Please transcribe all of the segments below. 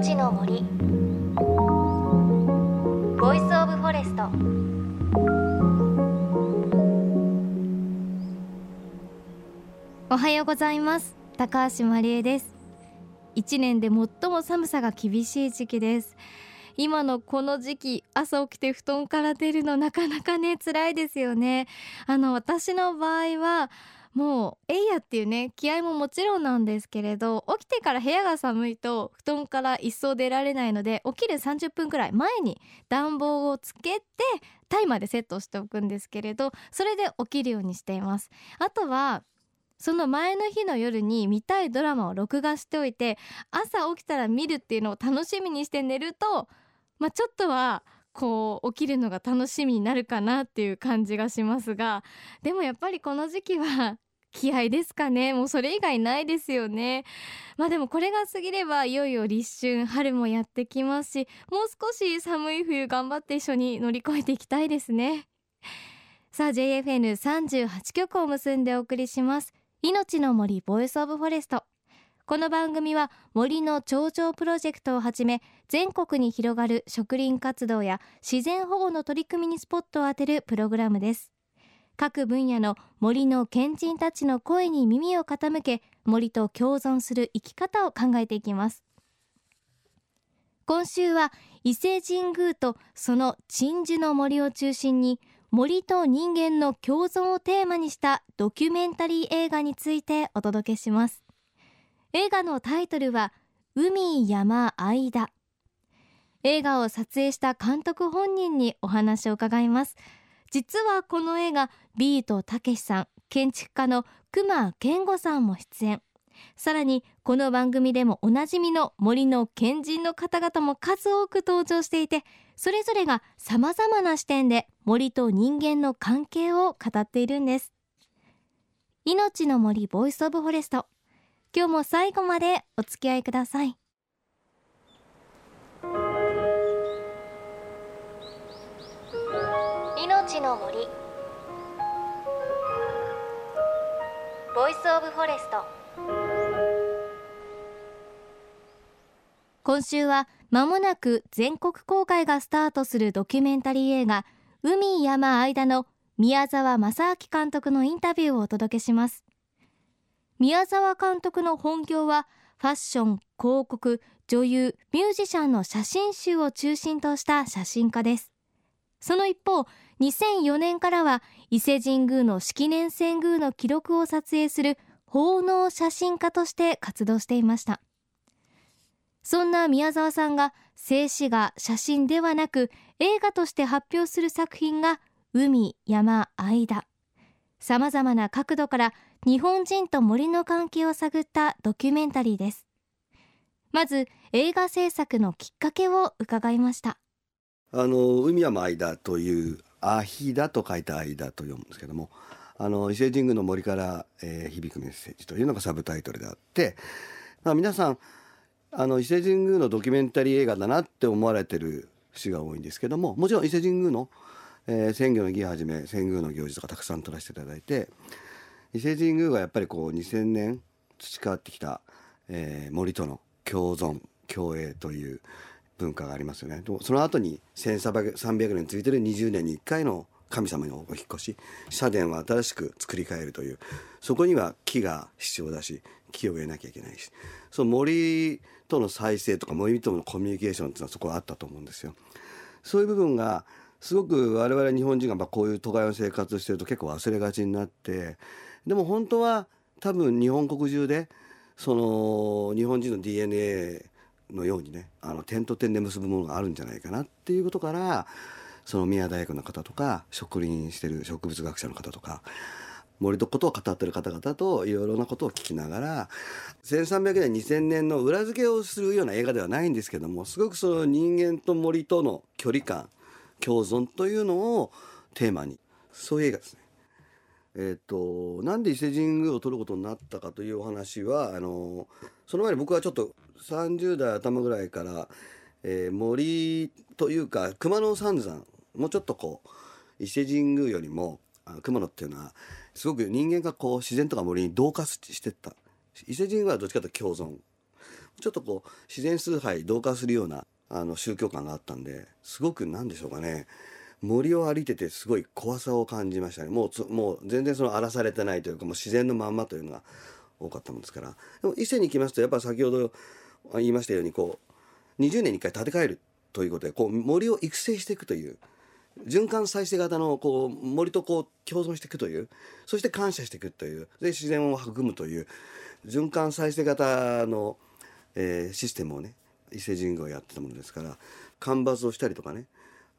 命の森。 Voice of Forest。おはようございます。高橋真理恵です。一年で最も寒さが厳しい時期です。今のこの時期朝起きて布団から出るのなかなかね辛いですよね。あの私の場合はもうえいやっていうね気合ももちろんなんですけれど起きてから部屋が寒いと布団から一層出られないので起きる30分くらい前に暖房をつけてタイマーでセットしておくんですけれどそれで起きるようにしています。あとはその前の日の夜に見たいドラマを録画しておいて朝起きたら見るっていうのを楽しみにして寝るとまあちょっとはこう起きるのが楽しみになるかなっていう感じがしますがでもやっぱりこの時期は気合ですかね。もうそれ以外ないですよね。まあでもこれが過ぎればいよいよ立春春もやってきますしもう少し寒い冬頑張って一緒に乗り越えていきたいですね。さあ JFN38 局を結んでお送りします。命の森 Voice of Forest。この番組は森の頂上プロジェクトをはじめ全国に広がる植林活動や自然保護の取り組みにスポットを当てるプログラムです。各分野の森の賢人たちの声に耳を傾け森と共存する生き方を考えていきます。今週は伊勢神宮とその鎮守の森を中心に森と人間の共存をテーマにしたドキュメンタリー映画についてお届けします。映画のタイトルは海山間。映画を撮影した監督本人にお話を伺います。実はこの映画ビートたけしさん建築家の熊健吾さんも出演。さらにこの番組でもおなじみの森の賢人の方々も数多く登場していてそれぞれが様々な視点で森と人間の関係を語っているんです。命の森 Voice of Forest。今日も最後までお付き合いください。の森。 Voice of Forest。今週は間もなく全国公開がスタートするドキュメンタリー映画海山間の宮沢正明監督のインタビューをお届けします宮沢監督の本業はファッション広告女優ミュージシャンの写真集を中心とした写真家ですその一方2004年からは伊勢神宮の式年遷宮の記録を撮影する奉納写真家として活動していました。そんな宮沢さんが静止画写真ではなく映画として発表する作品が海山間さまざまな角度から日本人と森の関係を探ったドキュメンタリーです。まず映画制作のきっかけを伺いました。あの海山間というアヒダと書いた間と読むんですけどもあの伊勢神宮の森から、えー、響くメッセージというのがサブタイトルであって、まあ、皆さんあの伊勢神宮のドキュメンタリー映画だなって思われてる節が多いんですけどももちろん伊勢神宮の、えー、鮮魚の儀はじめ遷宮の行事とかたくさん撮らせていただいて伊勢神宮がやっぱりこう2000年培ってきた、えー、森との共存共栄という文化がありますよねその後に1300年続いてる20年に1回の神様のお引越し社殿は新しく作り変えるというそこには木が必要だし木を植えなきゃいけないしその森との再生とか森とのコミュニケーションっていうのはそこはあったと思うんですよ。そういう部分がすごく我々日本人がまこういう都会の生活をしてると結構忘れがちになってでも本当は多分日本国中でその日本人の DNA のようにねあの点と点で結ぶものがあるんじゃないかなっていうことからその宮大学の方とか植林してる植物学者の方とか森のことを語ってる方々といろいろなことを聞きながら1300年2000年の裏付けをするような映画ではないんですけどもすごくその人間と森との距離感共存というのをテーマにそういう映画ですね。えっ、ー、となんで伊勢神宮を撮ることになったかというお話はあのその前に僕はちょっと30代頭ぐらいから、えー、森というか熊野三山もうちょっとこう伊勢神宮よりも熊野っていうのはすごく人間がこう自然とか森に同化してった。伊勢神宮はどっちかというと共存。ちょっとこう自然崇拝同化するようなあの宗教感があったんですごく何でしょうかね。森を歩いててすごい怖さを感じましたね。もうもう全然その荒らされてないというかもう自然のまんまというのが多かったもんですから。でも伊勢に行きますとやっぱ先ほど言いましたようにこう20年に1回建て替えるということでこう森を育成していくという循環再生型のこう森とこう共存していくというそして感謝していくというで自然を育むという循環再生型の、えー、システムをね伊勢神宮をやってたものですから間伐をしたりとかね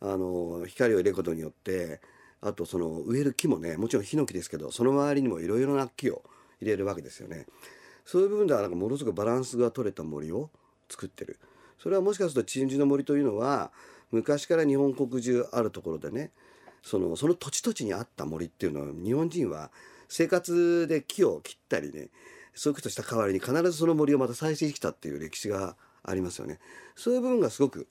あの光を入れることによってあとその植える木もねもちろんヒノキですけどその周りにもいろいろな木を入れるわけですよね。そういう部分ではなんかものすごくバランスが取れた森を作ってる。それはもしかすると鎮守の森というのは昔から日本国中あるところでねそのその土地土地にあった森っていうのは日本人は生活で木を切ったりねそういうことした代わりに必ずその森をまた再生してきたっていう歴史がありますよね。そういう部分がすごく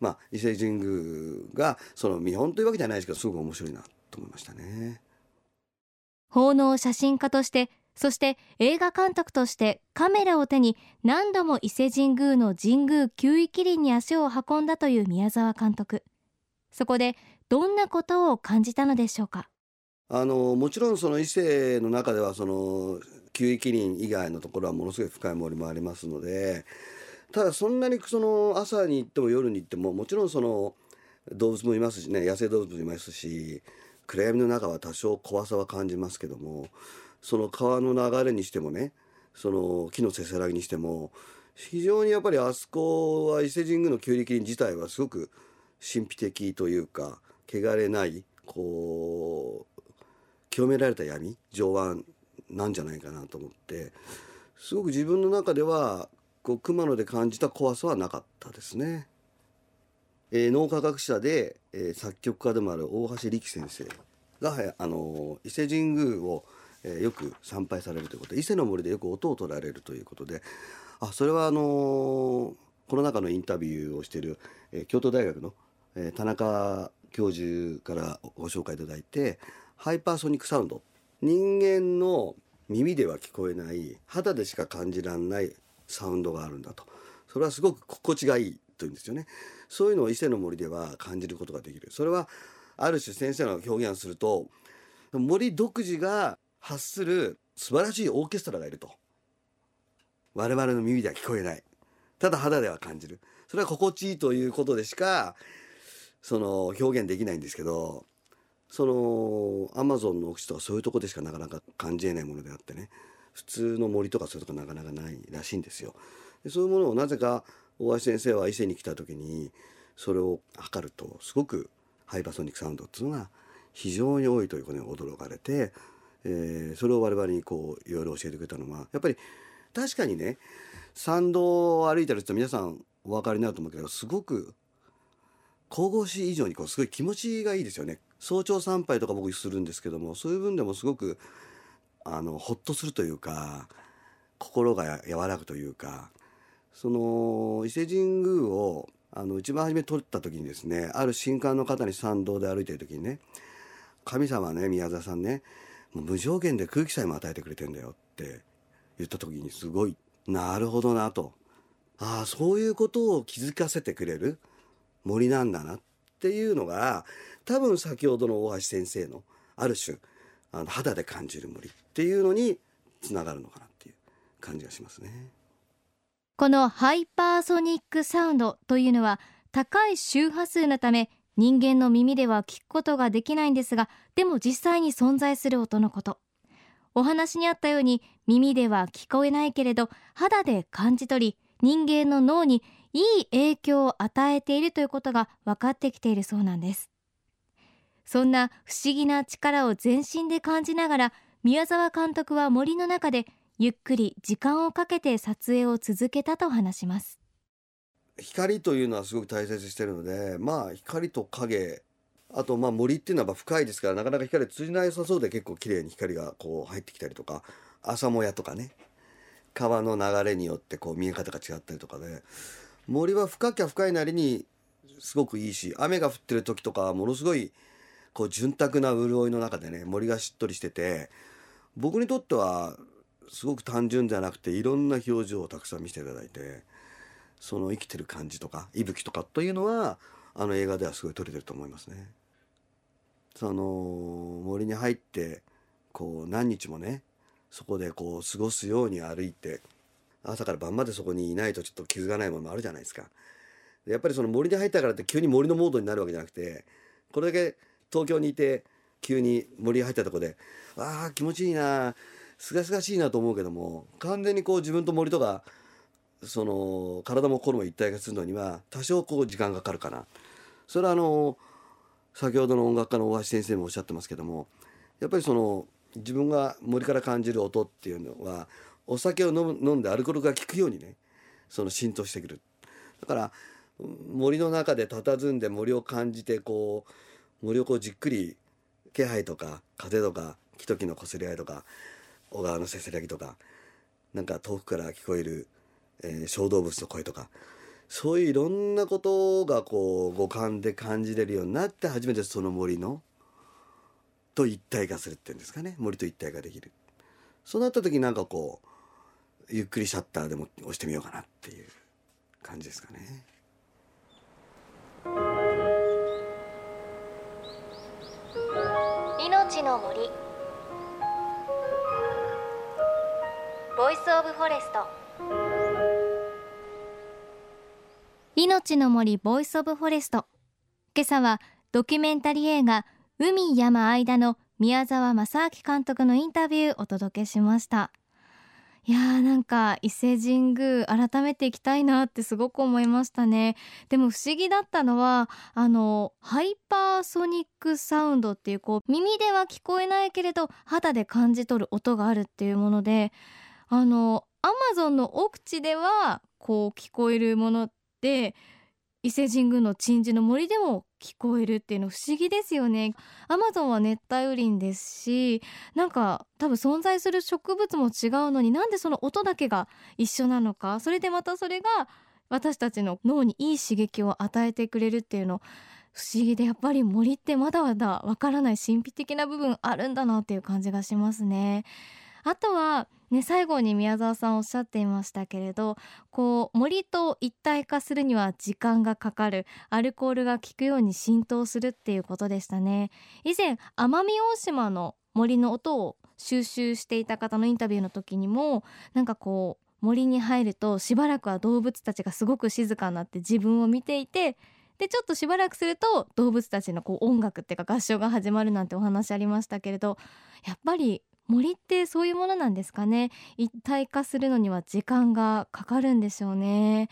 まあ伊勢神宮がその見本というわけじゃないですけどすごく面白いなと思いましたね。奉納写真家としてそして映画監督としてカメラを手に何度も伊勢神宮の神宮九位麒麟に足を運んだという宮沢監督。そこでどんなことを感じたのでしょうか？あのもちろんその伊勢の中ではその九位麒麟以外のところはものすごい深い森もありますのでただそんなにその朝に行っても夜に行ってももちろんその動物もいますしね野生動物もいますし暗闇の中は多少怖さは感じますけどもその川の流れにしてもねその木のせせらぎにしても非常にやっぱりあそこは伊勢神宮の旧力林自体はすごく神秘的というか汚れないこう清められた闇上腕なんじゃないかなと思ってすごく自分の中ではこう熊野で感じた怖さはなかったですね。えー、脳科学者で、えー、作曲家でもある大橋力先生が、あの伊勢神宮をえー、よく参拝されるということで伊勢の森でよく音を取られるということであそれはあのー、この中のインタビューをしている、えー、京都大学の、えー、田中教授からご紹介いただいてハイパーソニックサウンド。人間の耳では聞こえない肌でしか感じられないサウンドがあるんだと。それはすごく心地がいいというんですよね。そういうのを伊勢の森では感じることができる。それはある種先生の表現をすると森独自が発する素晴らしいオーケストラがいると。我々の耳では聞こえない。ただ肌では感じる。それは心地いいということでしかその表現できないんですけどそのアマゾンの奥地とかそういうとこでしかなかなか感じえないものであってね。普通の森とかそういうとこなかなかないらしいんですよ。でそういうものをなぜか大橋先生は伊勢に来た時にそれを測るとすごくハイパソニックサウンドっていうのが非常に多いということに驚かれてえー、それを我々にこういろいろ教えてくれたのはやっぱり確かにね参道を歩いてると皆さんお分かりになると思うけどすごく神々しい以上にこうすごい気持ちがいいですよね。早朝参拝とか僕するんですけどもそういう分でもすごくあのほっとするというか心が柔らくというかその伊勢神宮をあの一番初め撮った時にですねある新刊の方に参道で歩いてる時にね神様ね宮沢さんね無条件で空気さえも与えてくれてんだよって言った時にすごいなるほどなとああそういうことを気づかせてくれる森なんだなっていうのが多分先ほどの大橋先生のある種あの肌で感じる森っていうのにつながるのかなっていう感じがしますね。このハイパーソニックサウンドというのは高い周波数のため人間の耳では聞くことができないんですがでも実際に存在する音のこと。お話にあったように耳では聞こえないけれど肌で感じ取り人間の脳にいい影響を与えているということが分かってきているそうなんです。そんな不思議な力を全身で感じながら宮沢監督は森の中でゆっくり時間をかけて撮影を続けたと話します。光というのはすごく大切にしてるのでまあ光と影あとまあ森っていうのは深いですからなかなか光通じなさそうで結構綺麗に光がこう入ってきたりとか朝もやとかね川の流れによってこう見え方が違ったりとかで森は深きゃ深いなりにすごくいいし雨が降ってる時とかはものすごいこう潤沢な潤いの中でね森がしっとりしてて僕にとってはすごく単純じゃなくていろんな表情をたくさん見せていただいて。その生きてる感じとか息吹とかというのはあの映画ではすごい撮れてると思いますね。その森に入ってこう何日もねそこでこう過ごすように歩いて朝から晩までそこにいないとちょっと気づかないものもあるじゃないですか。やっぱりその森に入ったからって急に森のモードになるわけじゃなくてこれだけ東京にいて急に森に入ったとこでああ気持ちいいなすがすがしいなと思うけども完全にこう自分と森とかその体も心も一体化するのには多少こう時間がかかるかな。それはあの先ほどの音楽家の大橋先生もおっしゃってますけどもやっぱりその自分が森から感じる音っていうのはお酒を飲む飲んでアルコールが効くようにねその浸透してくるだから森の中で佇んで森を感じてこう森をこうじっくり気配とか風とか木と木のこすり合いとか小川のせせらぎとかなんか遠くから聞こえる、えー、小動物の声とか。そういういろんなことがこう五感で感じれるようになって初めてその森のと一体化するっていうんですかね。森と一体化できる。そうなった時なんかこうゆっくりシャッターでも押してみようかなっていう感じですかね。命の森。Voice of Forest 命の森 Voice of Forest。今朝はドキュメンタリー映画海山間の宮沢正明監督のインタビューお届けしました。いやーなんか伊勢神宮改めて行きたいなってすごく思いましたね。でも不思議だったのはあの hypersonic sound っていうこう耳では聞こえないけれど肌で感じ取る音があるっていうものであのアマゾンの奥地ではこう聞こえるもので伊勢神宮の鎮守の森でも聞こえるっていうの不思議ですよね。アマゾンは熱帯雨林ですしなんか多分存在する植物も違うのになんでその音だけが一緒なのかそれでまたそれが私たちの脳にいい刺激を与えてくれるっていうの不思議でやっぱり森ってまだまだわからない神秘的な部分あるんだなっていう感じがしますね。あとはね、最後に宮沢さんおっしゃっていましたけれどこう森と一体化するには時間がかかる。アルコールが効くように浸透するっていうことでしたね。以前奄美大島の森の音を収集していた方のインタビューの時にもなんかこう森に入るとしばらくは動物たちがすごく静かになって自分を見ていてでちょっとしばらくすると動物たちのこう音楽っていうか合唱が始まるなんてお話ありましたけれどやっぱり森ってそういうものなんですかね。一体化するのには時間がかかるんでしょうね。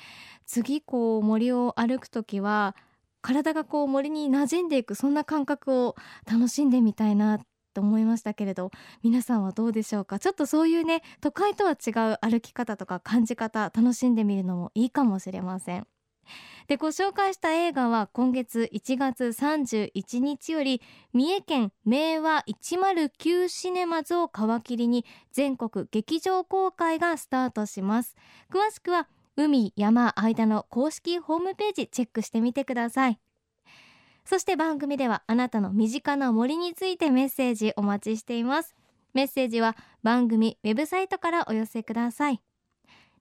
次こう森を歩くときは体がこう森に馴染んでいくそんな感覚を楽しんでみたいなと思いましたけれど皆さんはどうでしょうか。ちょっとそういうね都会とは違う歩き方とか感じ方楽しんでみるのもいいかもしれません。でご紹介した映画は今月1月31日より三重県明和109シネマズを皮切りに全国劇場公開がスタートします。詳しくは海山間の公式ホームページチェックしてみてください。そして番組ではあなたの身近な森についてメッセージお待ちしています。メッセージは番組ウェブサイトからお寄せください。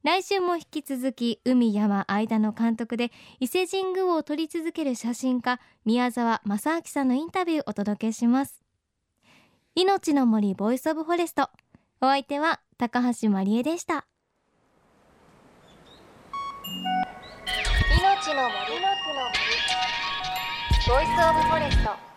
来週も引き続き海山間の監督で伊勢神宮を撮り続ける写真家宮沢正明さんのインタビューをお届けします。命の森 Voice of Forest お相手は高橋真理恵でした。命の森の森。 Voice of Forest。